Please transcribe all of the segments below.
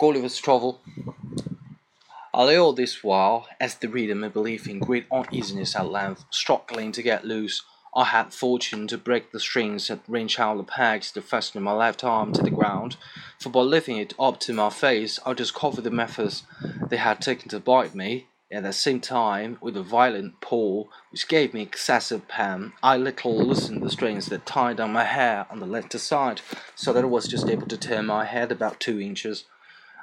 Gulliver's Travel. Lay all this while, as the reader may believe, in great uneasiness at length, struggling to get loose. I had fortune to break the strings that wrench out the pegs that fastened my left arm to the ground, for by lifting it up to my face I discovered the methods they had taken to bite me. At the same time, with a violent pull, which gave me excessive pain, I little loosened the strings that tied down my hair on the left side, so that I was just able to turn my head about two inches.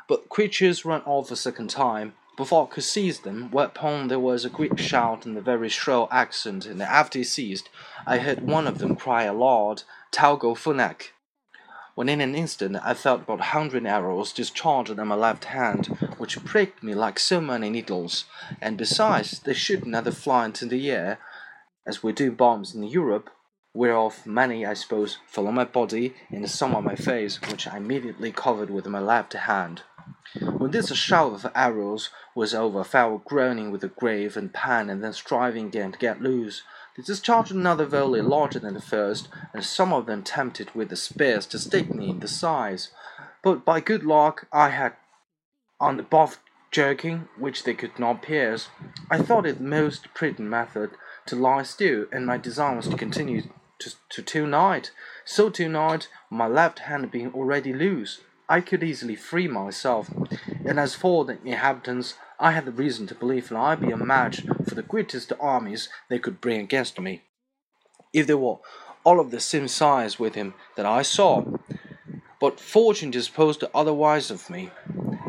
But creatures ran off a second time, before I could seize them, whereupon there was a great shout and a very shrill accent, and after it ceased, I heard one of them cry aloud, Tolgo Phonac. When in an instant I felt about a hundred arrows discharged on my left hand, which pricked me like so many needles, and besides, they shoot another fly into the air, as we do bombs in Europe, whereof many, I suppose, fell on my body and some on my face, which I immediately covered with my left hand. When this shower of arrows was over, fell groaning with the grave and pain, and then striving again to get loose. They discharged another volley larger than the first, and some of them tempted with the spears to stick me in the sides. But by good luck I had on the buff jerkin, which they could not pierce. I thought it the most prudent method to lie still, and my design was to continue to, to till night. So till night, my left hand being already loose, I could easily free myself. And as for the inhabitants, I had the reason to believe that I'd be a match for the greatest armies they could bring against me, if they were all of the same size with him that I saw. But fortune disposed otherwise of me.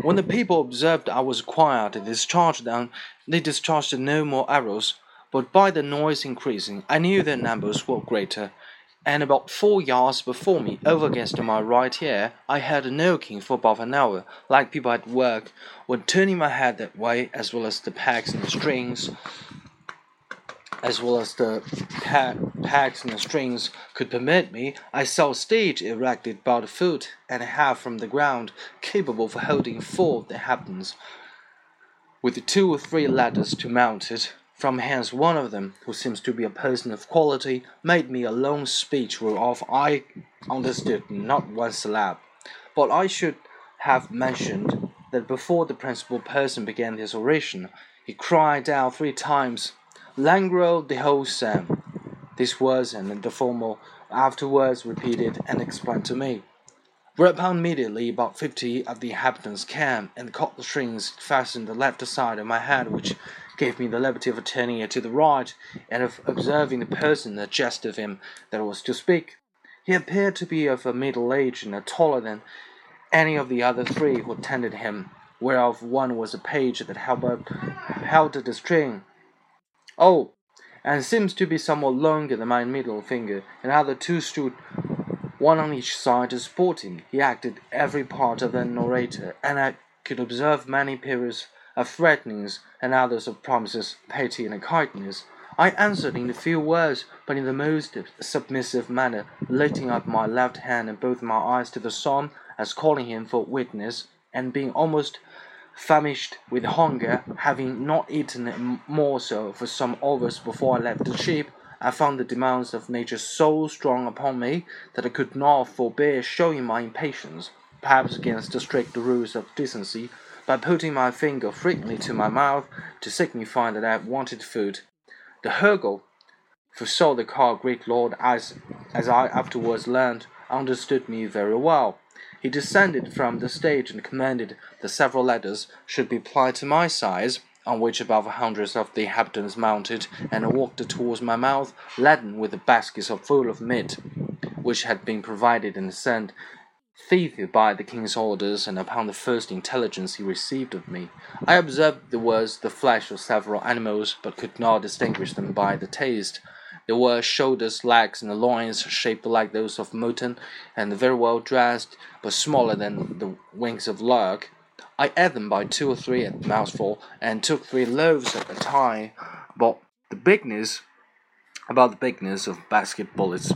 When the people observed I was quiet, they discharged them, they discharged no more arrows, but by the noise increasing, I knew their numbers were greater, and about four yards before me, over against my right ear, I heard a knocking for about an hour, like people at work. When turning my head that way, as well as the pegs and the strings, as well as the pegs and the strings could permit me, I saw a stage erected about a foot and a half from the ground, capable of holding four of the inhabitants, with two or three ladders to mount it. From hence one of them, who seems to be a person of quality, made me a long speech whereof I understood not one syllable. But I should have mentioned that before the principal person began his oration, he cried out three times, Langro de Hosam. This was, and the formal afterwards repeated and explained to me. Whereupon immediately about fifty of the inhabitants came and caught the strings fastened the left side of my head, which gave me the liberty of turning it to the right, and of observing the person that of him that was to speak. He appeared to be of a middle age and taller than any of the other three who attended him, whereof one was a page that held, up, held the string. Oh, and seems to be somewhat longer than my middle finger, and other two stood one on each side supporting. He acted every part of the narrator, and I could observe many periods of threatenings and others of promises, pity, and kindness. I answered in a few words, but in the most submissive manner, lifting up my left hand and both my eyes to the sun, as calling him for witness, and being almost famished with hunger, having not eaten a morsel for some hours before I left the ship, I found the demands of nature so strong upon me that I could not forbear showing my impatience, perhaps against the strict rules of decency, by putting my finger frequently to my mouth to signify that I wanted food. The Hurgo, for so the car great lord as, as I afterwards learned, understood me very well. He descended from the stage and commanded that several ladders should be applied to my size, on which above hundreds of the inhabitants mounted, and walked towards my mouth, laden with the baskets full of meat, which had been provided and sent thither by the king's orders, and upon the first intelligence he received of me, I observed there was the flesh of several animals, but could not distinguish them by the taste. There were shoulders, legs, and loins shaped like those of mutton, and very well dressed, but smaller than the wings of lark. I ate them by two or three at mouthful, and took three loaves at a time, about the bigness, about the bigness of basket bullets.